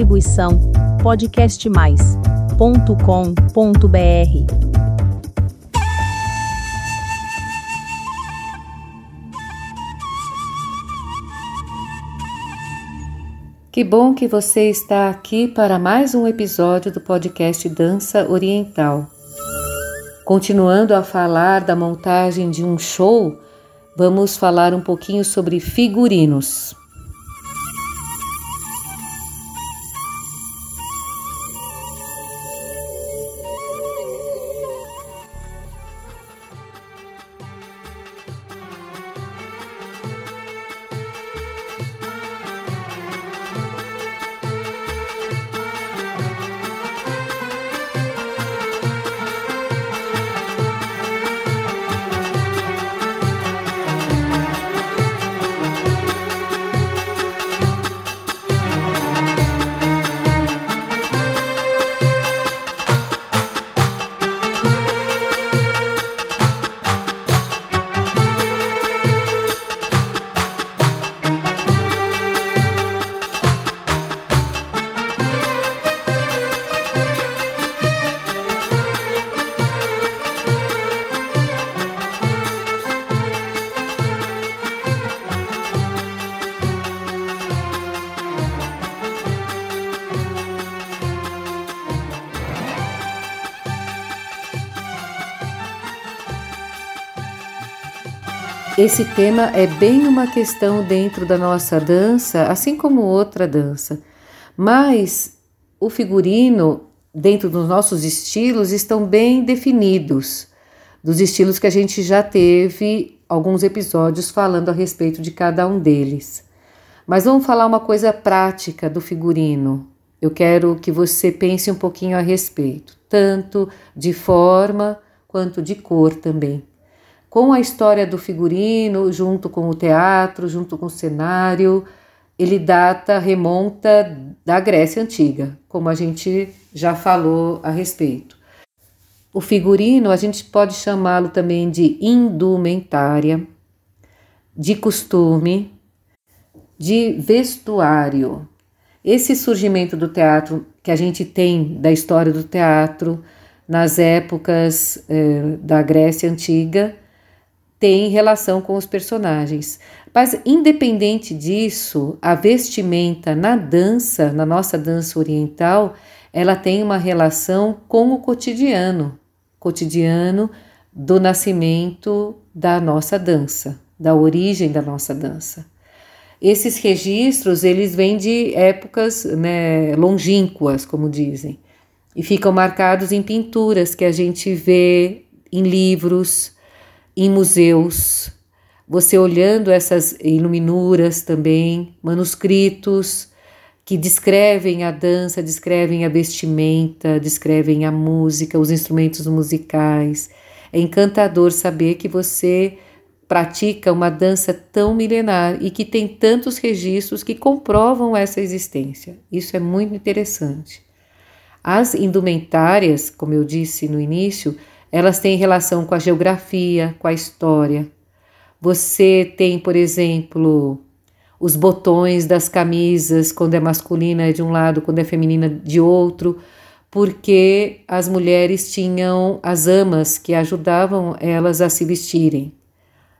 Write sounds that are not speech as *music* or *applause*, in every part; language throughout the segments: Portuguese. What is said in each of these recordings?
Distribuição podcastmais.com.br. Que bom que você está aqui para mais um episódio do podcast Dança Oriental. Continuando a falar da montagem de um show, vamos falar um pouquinho sobre figurinos. Esse tema é bem uma questão dentro da nossa dança, assim como outra dança. Mas o figurino, dentro dos nossos estilos, estão bem definidos, dos estilos que a gente já teve alguns episódios falando a respeito de cada um deles. Mas vamos falar uma coisa prática do figurino. Eu quero que você pense um pouquinho a respeito, tanto de forma quanto de cor também com a história do figurino, junto com o teatro, junto com o cenário, ele data, remonta da Grécia Antiga, como a gente já falou a respeito. O figurino a gente pode chamá-lo também de indumentária, de costume, de vestuário. Esse surgimento do teatro que a gente tem da história do teatro nas épocas eh, da Grécia Antiga tem relação com os personagens. Mas, independente disso, a vestimenta na dança, na nossa dança oriental, ela tem uma relação com o cotidiano cotidiano do nascimento da nossa dança, da origem da nossa dança. Esses registros, eles vêm de épocas né, longínquas, como dizem, e ficam marcados em pinturas que a gente vê em livros, em museus, você olhando essas iluminuras também, manuscritos que descrevem a dança, descrevem a vestimenta, descrevem a música, os instrumentos musicais. É encantador saber que você pratica uma dança tão milenar e que tem tantos registros que comprovam essa existência. Isso é muito interessante. As indumentárias, como eu disse no início, elas têm relação com a geografia, com a história. Você tem, por exemplo, os botões das camisas, quando é masculina é de um lado, quando é feminina de outro, porque as mulheres tinham as amas que ajudavam elas a se vestirem.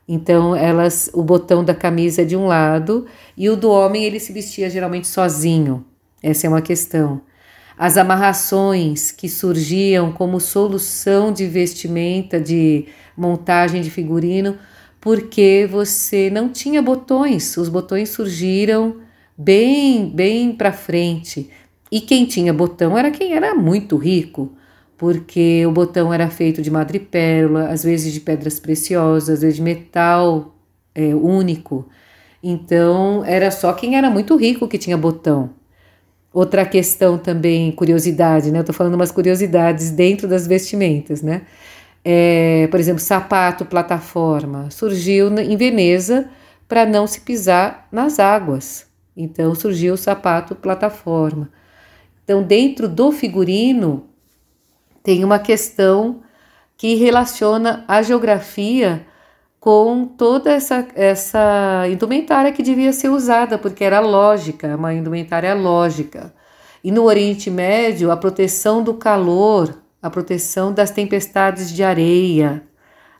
Então, elas, o botão da camisa é de um lado e o do homem ele se vestia geralmente sozinho. Essa é uma questão as amarrações que surgiam como solução de vestimenta, de montagem de figurino, porque você não tinha botões, os botões surgiram bem, bem para frente. E quem tinha botão era quem era muito rico, porque o botão era feito de madrepérola, às vezes de pedras preciosas, às vezes de metal é, único. Então era só quem era muito rico que tinha botão. Outra questão também, curiosidade, né? Eu tô falando umas curiosidades dentro das vestimentas, né? É, por exemplo, sapato, plataforma, surgiu em Veneza para não se pisar nas águas. Então surgiu o sapato, plataforma. Então, dentro do figurino, tem uma questão que relaciona a geografia com toda essa, essa indumentária que devia ser usada, porque era lógica, uma indumentária lógica. E no Oriente Médio, a proteção do calor, a proteção das tempestades de areia.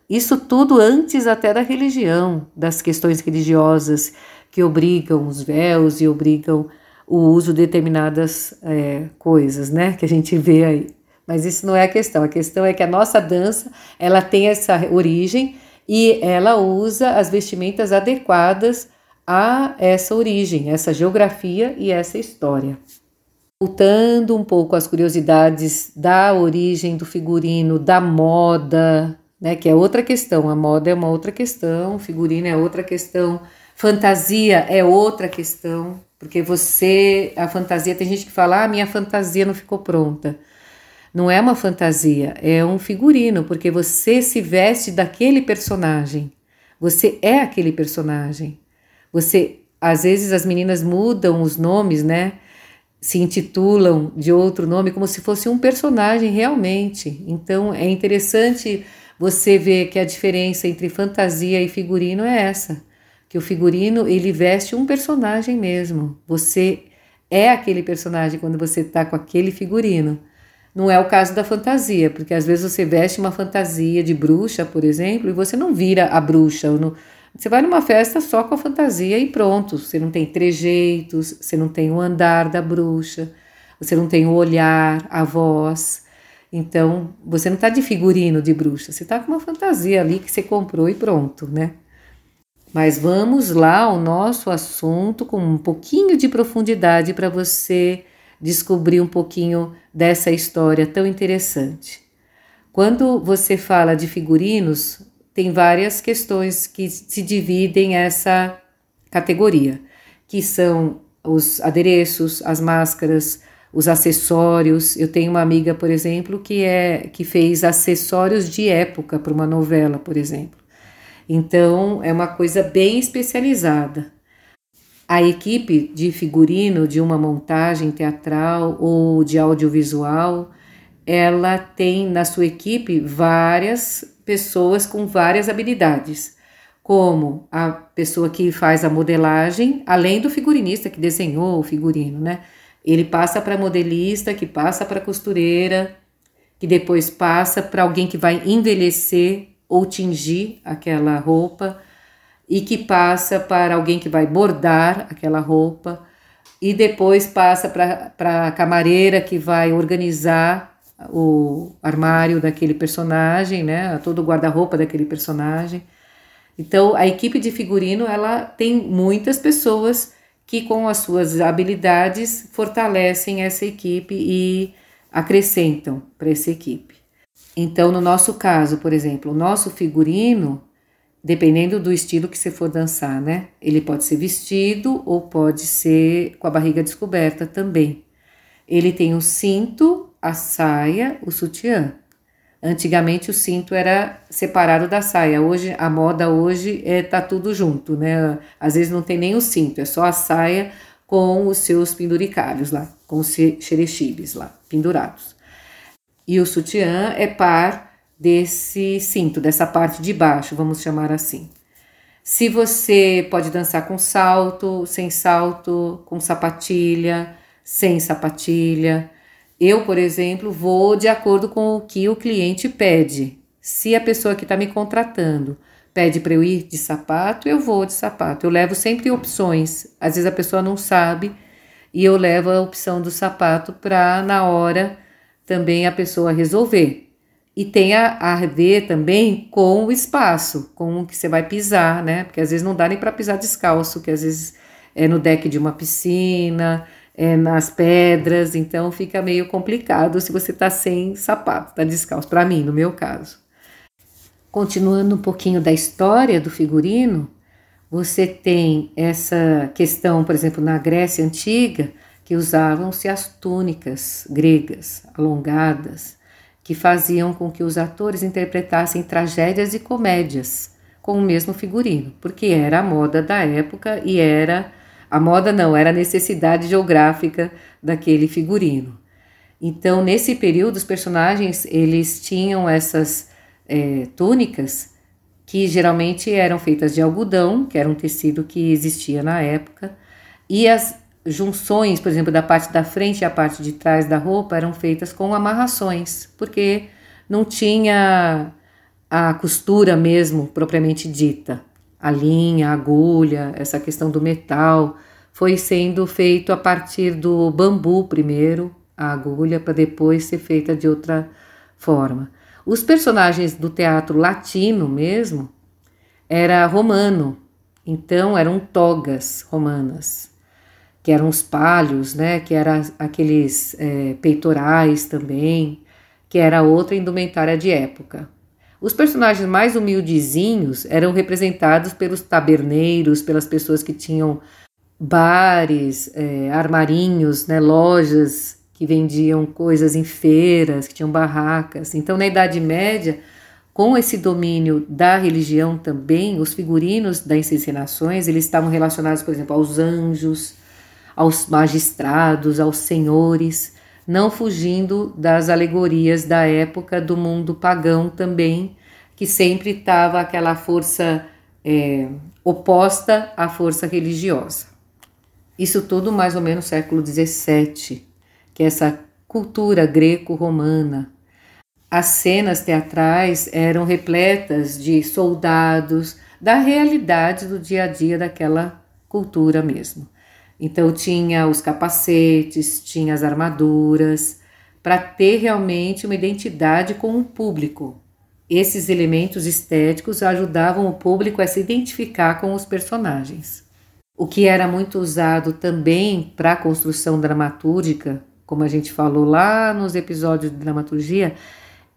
Isso tudo antes até da religião, das questões religiosas que obrigam os véus e obrigam o uso de determinadas é, coisas, né? Que a gente vê aí. Mas isso não é a questão. A questão é que a nossa dança ela tem essa origem e ela usa as vestimentas adequadas a essa origem, essa geografia e essa história. Voltando um pouco às curiosidades da origem do figurino, da moda, né, que é outra questão. A moda é uma outra questão, figurino é outra questão, fantasia é outra questão, porque você, a fantasia, tem gente que fala, ah, minha fantasia não ficou pronta. Não é uma fantasia, é um figurino, porque você se veste daquele personagem. Você é aquele personagem. Você, às vezes as meninas mudam os nomes, né? Se intitulam de outro nome como se fosse um personagem realmente. Então é interessante você ver que a diferença entre fantasia e figurino é essa, que o figurino ele veste um personagem mesmo. Você é aquele personagem quando você está com aquele figurino. Não é o caso da fantasia, porque às vezes você veste uma fantasia de bruxa, por exemplo, e você não vira a bruxa. Não, você vai numa festa só com a fantasia e pronto. Você não tem trejeitos, você não tem o andar da bruxa, você não tem o olhar, a voz. Então, você não está de figurino de bruxa, você está com uma fantasia ali que você comprou e pronto, né? Mas vamos lá ao nosso assunto com um pouquinho de profundidade para você descobrir um pouquinho dessa história tão interessante. Quando você fala de figurinos, tem várias questões que se dividem essa categoria, que são os adereços, as máscaras, os acessórios. Eu tenho uma amiga, por exemplo, que é que fez acessórios de época para uma novela, por exemplo. Então, é uma coisa bem especializada. A equipe de figurino de uma montagem teatral ou de audiovisual, ela tem na sua equipe várias pessoas com várias habilidades, como a pessoa que faz a modelagem, além do figurinista que desenhou o figurino, né? Ele passa para modelista, que passa para costureira, que depois passa para alguém que vai envelhecer ou tingir aquela roupa e que passa para alguém que vai bordar aquela roupa e depois passa para a camareira que vai organizar o armário daquele personagem, né? Todo o guarda-roupa daquele personagem. Então, a equipe de figurino, ela tem muitas pessoas que com as suas habilidades fortalecem essa equipe e acrescentam para essa equipe. Então, no nosso caso, por exemplo, o nosso figurino, dependendo do estilo que você for dançar, né? Ele pode ser vestido ou pode ser com a barriga descoberta também. Ele tem o cinto a saia, o sutiã. Antigamente o cinto era separado da saia. Hoje a moda hoje é tá tudo junto, né? Às vezes não tem nem o cinto, é só a saia com os seus penduricalhos lá, com os xerexibes lá pendurados. E o sutiã é par desse cinto, dessa parte de baixo, vamos chamar assim. Se você pode dançar com salto, sem salto, com sapatilha, sem sapatilha, eu, por exemplo, vou de acordo com o que o cliente pede. Se a pessoa que está me contratando pede para eu ir de sapato, eu vou de sapato. Eu levo sempre opções. Às vezes a pessoa não sabe e eu levo a opção do sapato para, na hora, também a pessoa resolver. E tem a, a ver também com o espaço, com o que você vai pisar, né? Porque às vezes não dá nem para pisar descalço, que às vezes é no deck de uma piscina, é, nas pedras, então fica meio complicado se você está sem sapato, está descalço, para mim, no meu caso. Continuando um pouquinho da história do figurino, você tem essa questão, por exemplo, na Grécia Antiga, que usavam-se as túnicas gregas alongadas, que faziam com que os atores interpretassem tragédias e comédias com o mesmo figurino, porque era a moda da época e era a moda não, era a necessidade geográfica daquele figurino. Então, nesse período, os personagens eles tinham essas é, túnicas que geralmente eram feitas de algodão, que era um tecido que existia na época, e as, junções, por exemplo, da parte da frente e a parte de trás da roupa eram feitas com amarrações, porque não tinha a costura mesmo propriamente dita. A linha, a agulha, essa questão do metal foi sendo feito a partir do bambu primeiro, a agulha, para depois ser feita de outra forma. Os personagens do teatro latino mesmo era romano, então eram togas romanas que eram os palhos, né, que eram aqueles é, peitorais também, que era outra indumentária de época. Os personagens mais humildezinhos eram representados pelos taberneiros, pelas pessoas que tinham bares, é, armarinhos, né, lojas que vendiam coisas em feiras, que tinham barracas. Então, na Idade Média, com esse domínio da religião também, os figurinos das encenações, eles estavam relacionados, por exemplo, aos anjos, aos magistrados, aos senhores, não fugindo das alegorias da época do mundo pagão também, que sempre estava aquela força é, oposta à força religiosa. Isso tudo mais ou menos século XVII, que é essa cultura greco-romana. As cenas teatrais eram repletas de soldados, da realidade do dia a dia daquela cultura mesmo. Então tinha os capacetes, tinha as armaduras, para ter realmente uma identidade com o público. Esses elementos estéticos ajudavam o público a se identificar com os personagens. O que era muito usado também para a construção dramatúrgica, como a gente falou lá nos episódios de dramaturgia,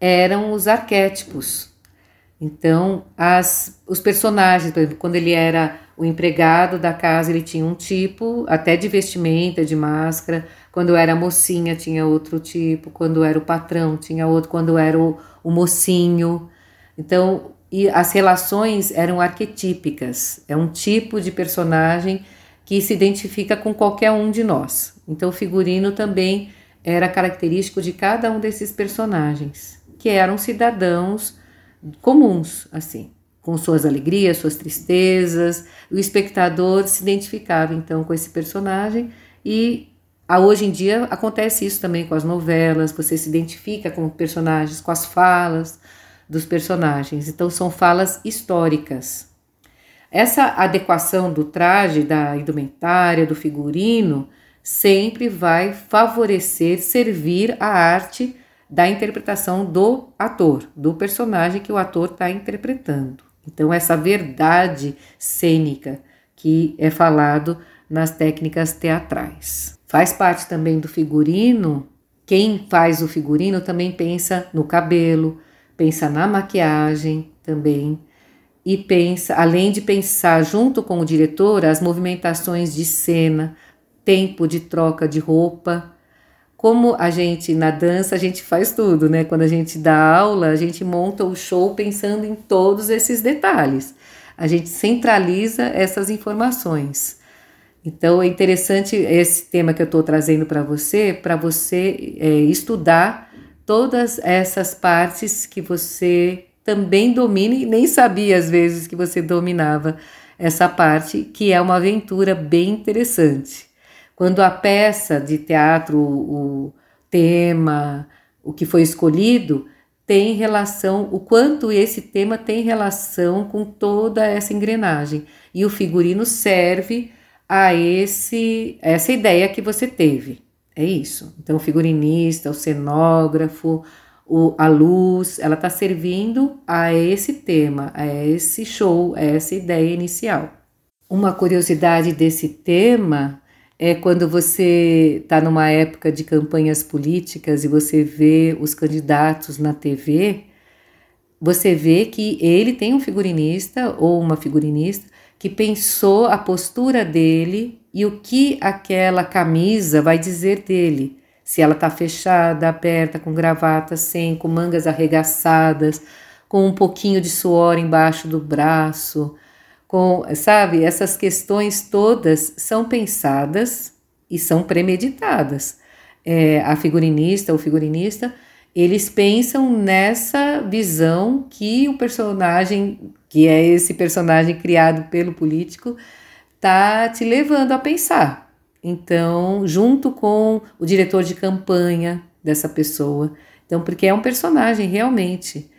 eram os arquétipos. Então, as, os personagens, por exemplo, quando ele era o empregado da casa, ele tinha um tipo, até de vestimenta, de máscara. Quando era mocinha, tinha outro tipo. Quando era o patrão, tinha outro. Quando era o, o mocinho. Então, e as relações eram arquetípicas. É um tipo de personagem que se identifica com qualquer um de nós. Então, o figurino também era característico de cada um desses personagens, que eram cidadãos comuns, assim, com suas alegrias, suas tristezas. O espectador se identificava então com esse personagem e a, hoje em dia acontece isso também com as novelas, você se identifica com personagens, com as falas dos personagens. Então são falas históricas. Essa adequação do traje, da indumentária, do figurino, sempre vai favorecer, servir a arte da interpretação do ator, do personagem que o ator está interpretando. Então, essa verdade cênica que é falado nas técnicas teatrais. Faz parte também do figurino, quem faz o figurino também pensa no cabelo, pensa na maquiagem também, e pensa, além de pensar junto com o diretor, as movimentações de cena, tempo de troca de roupa, como a gente na dança a gente faz tudo, né? Quando a gente dá aula, a gente monta o show pensando em todos esses detalhes. A gente centraliza essas informações. Então é interessante esse tema que eu estou trazendo para você, para você é, estudar todas essas partes que você também domina e nem sabia às vezes que você dominava essa parte, que é uma aventura bem interessante. Quando a peça de teatro, o tema, o que foi escolhido, tem relação, o quanto esse tema tem relação com toda essa engrenagem. E o figurino serve a esse essa ideia que você teve. É isso. Então, o figurinista, o cenógrafo, o, a luz, ela está servindo a esse tema, a esse show, a essa ideia inicial. Uma curiosidade desse tema é quando você está numa época de campanhas políticas e você vê os candidatos na TV, você vê que ele tem um figurinista ou uma figurinista que pensou a postura dele e o que aquela camisa vai dizer dele. Se ela está fechada, aberta, com gravata, sem, com mangas arregaçadas, com um pouquinho de suor embaixo do braço, com, sabe, essas questões todas são pensadas e são premeditadas. É, a figurinista, o figurinista, eles pensam nessa visão que o personagem, que é esse personagem criado pelo político, tá te levando a pensar. Então, junto com o diretor de campanha dessa pessoa. Então, porque é um personagem realmente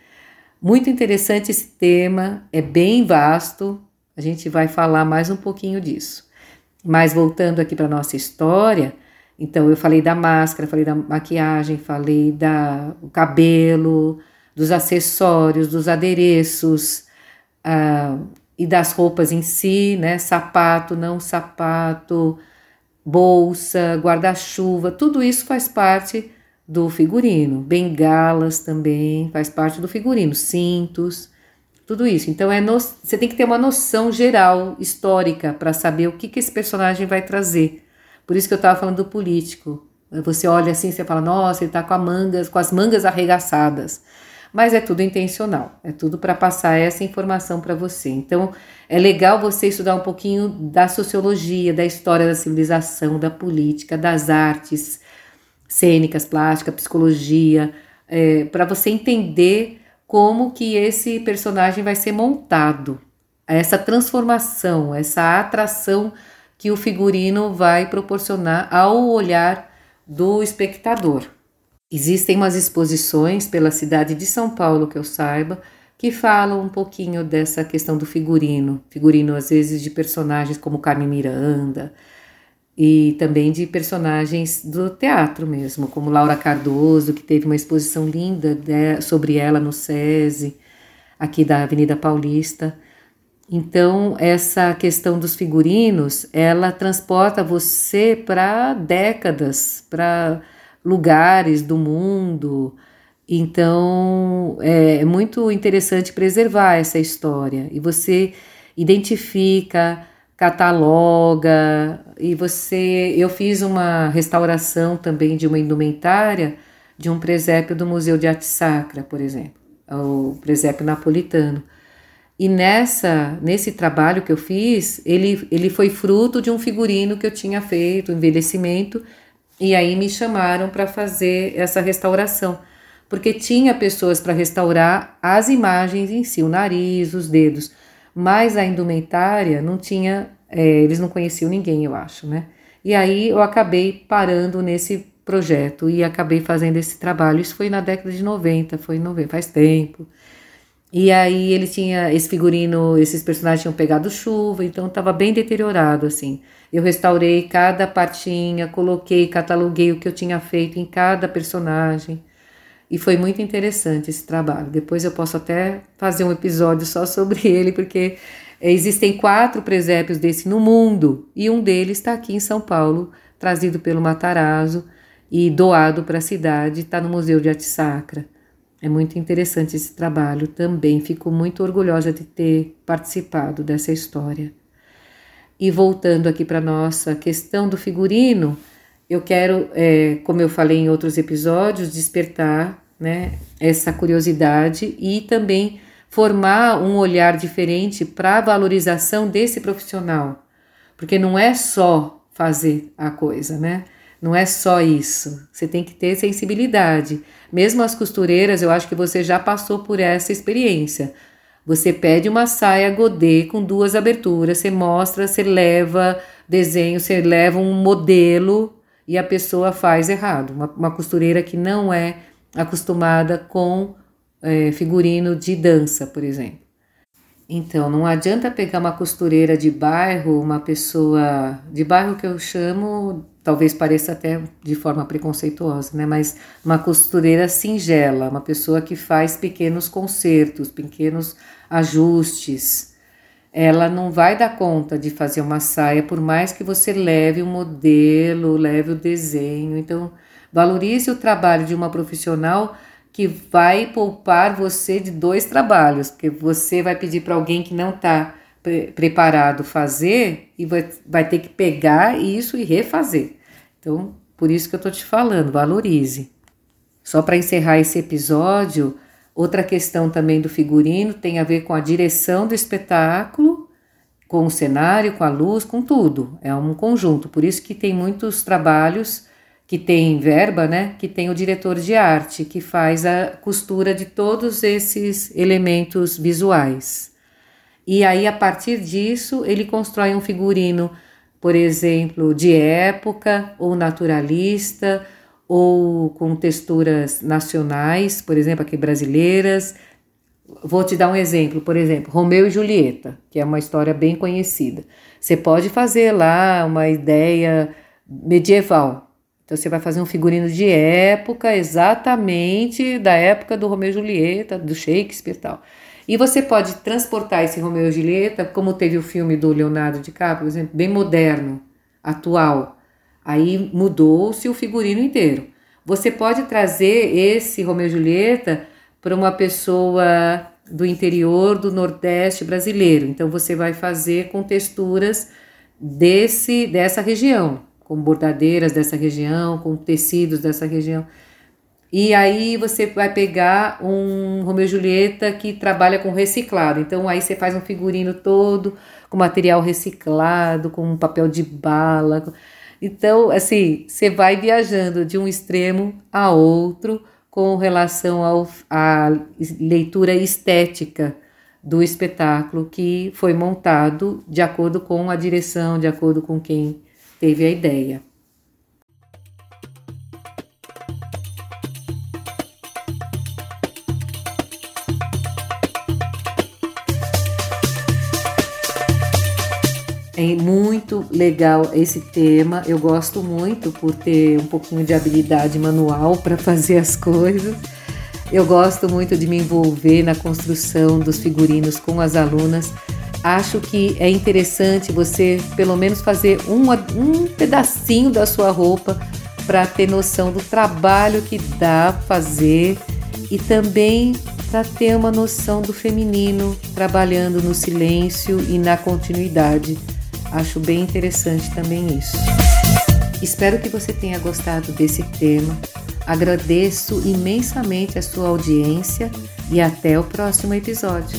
muito interessante esse tema, é bem vasto. A gente vai falar mais um pouquinho disso. Mas voltando aqui para nossa história, então eu falei da máscara, falei da maquiagem, falei da o cabelo, dos acessórios, dos adereços ah, e das roupas em si, né? Sapato, não sapato, bolsa, guarda-chuva, tudo isso faz parte do figurino. Bengalas também faz parte do figurino, cintos, tudo isso. Então é no, você tem que ter uma noção geral histórica para saber o que, que esse personagem vai trazer. Por isso que eu estava falando do político. Você olha assim, você fala, nossa, ele está com, mangas, com as mangas arregaçadas mas é tudo intencional, é tudo para passar essa informação para você. Então, é legal você estudar um pouquinho da sociologia, da história da civilização, da política, das artes cênicas, plástica, psicologia, é, para você entender como que esse personagem vai ser montado, essa transformação, essa atração que o figurino vai proporcionar ao olhar do espectador. Existem umas exposições pela cidade de São Paulo, que eu saiba, que falam um pouquinho dessa questão do figurino. Figurino, às vezes, de personagens como Carmen Miranda, e também de personagens do teatro mesmo, como Laura Cardoso, que teve uma exposição linda de, sobre ela no SESI, aqui da Avenida Paulista. Então, essa questão dos figurinos, ela transporta você para décadas, para lugares do mundo. Então, é, é muito interessante preservar essa história e você identifica, cataloga e você. Eu fiz uma restauração também de uma indumentária de um presépio do Museu de Arte Sacra, por exemplo, o presépio napolitano. E nessa, nesse trabalho que eu fiz, ele, ele foi fruto de um figurino que eu tinha feito, envelhecimento, e aí me chamaram para fazer essa restauração, porque tinha pessoas para restaurar as imagens em si, o nariz, os dedos, mas a indumentária não tinha, é, eles não conheciam ninguém, eu acho, né? E aí eu acabei parando nesse projeto e acabei fazendo esse trabalho. Isso foi na década de 90, foi em 90, faz tempo. E aí ele tinha esse figurino, esses personagens tinham pegado chuva, então estava bem deteriorado assim. Eu restaurei cada partinha, coloquei, cataloguei o que eu tinha feito em cada personagem. E foi muito interessante esse trabalho. Depois eu posso até fazer um episódio só sobre *laughs* ele, porque existem quatro presépios desse no mundo e um deles está aqui em São Paulo, trazido pelo Matarazzo e doado para a cidade, está no Museu de Arte Sacra. É muito interessante esse trabalho também. Fico muito orgulhosa de ter participado dessa história. E voltando aqui para nossa questão do figurino, eu quero, é, como eu falei em outros episódios, despertar né, essa curiosidade e também formar um olhar diferente para a valorização desse profissional, porque não é só fazer a coisa, né? Não é só isso. Você tem que ter sensibilidade. Mesmo as costureiras, eu acho que você já passou por essa experiência. Você pede uma saia godê com duas aberturas, você mostra, você leva desenho, você leva um modelo e a pessoa faz errado. Uma, uma costureira que não é acostumada com é, figurino de dança, por exemplo. Então, não adianta pegar uma costureira de bairro, uma pessoa de bairro que eu chamo, talvez pareça até de forma preconceituosa, né? Mas uma costureira singela, uma pessoa que faz pequenos consertos, pequenos ajustes. Ela não vai dar conta de fazer uma saia, por mais que você leve o modelo, leve o desenho. Então, valorize o trabalho de uma profissional que vai poupar você de dois trabalhos, porque você vai pedir para alguém que não está pre preparado fazer e vai, vai ter que pegar isso e refazer. Então, por isso que eu estou te falando, valorize. Só para encerrar esse episódio, outra questão também do figurino tem a ver com a direção do espetáculo, com o cenário, com a luz, com tudo. É um conjunto. Por isso que tem muitos trabalhos que tem verba, né, que tem o diretor de arte, que faz a costura de todos esses elementos visuais. E aí, a partir disso, ele constrói um figurino por exemplo, de época ou naturalista ou com texturas nacionais, por exemplo, aqui brasileiras. Vou te dar um exemplo, por exemplo, Romeu e Julieta, que é uma história bem conhecida. Você pode fazer lá uma ideia medieval. Então você vai fazer um figurino de época, exatamente da época do Romeu e Julieta, do Shakespeare e tal. E você pode transportar esse Romeu e Julieta, como teve o filme do Leonardo DiCaprio, por exemplo, bem moderno, atual. Aí mudou-se o figurino inteiro. Você pode trazer esse Romeu e Julieta para uma pessoa do interior do Nordeste brasileiro. Então você vai fazer com texturas desse dessa região, com bordadeiras dessa região, com tecidos dessa região. E aí você vai pegar um Romeu e Julieta que trabalha com reciclado. Então aí você faz um figurino todo com material reciclado, com papel de bala. Então, assim, você vai viajando de um extremo a outro com relação à leitura estética do espetáculo que foi montado de acordo com a direção, de acordo com quem teve a ideia. É muito legal esse tema. Eu gosto muito por ter um pouquinho de habilidade manual para fazer as coisas. Eu gosto muito de me envolver na construção dos figurinos com as alunas. Acho que é interessante você, pelo menos, fazer um, um pedacinho da sua roupa para ter noção do trabalho que dá fazer e também para ter uma noção do feminino trabalhando no silêncio e na continuidade. Acho bem interessante também isso. Espero que você tenha gostado desse tema. Agradeço imensamente a sua audiência e até o próximo episódio.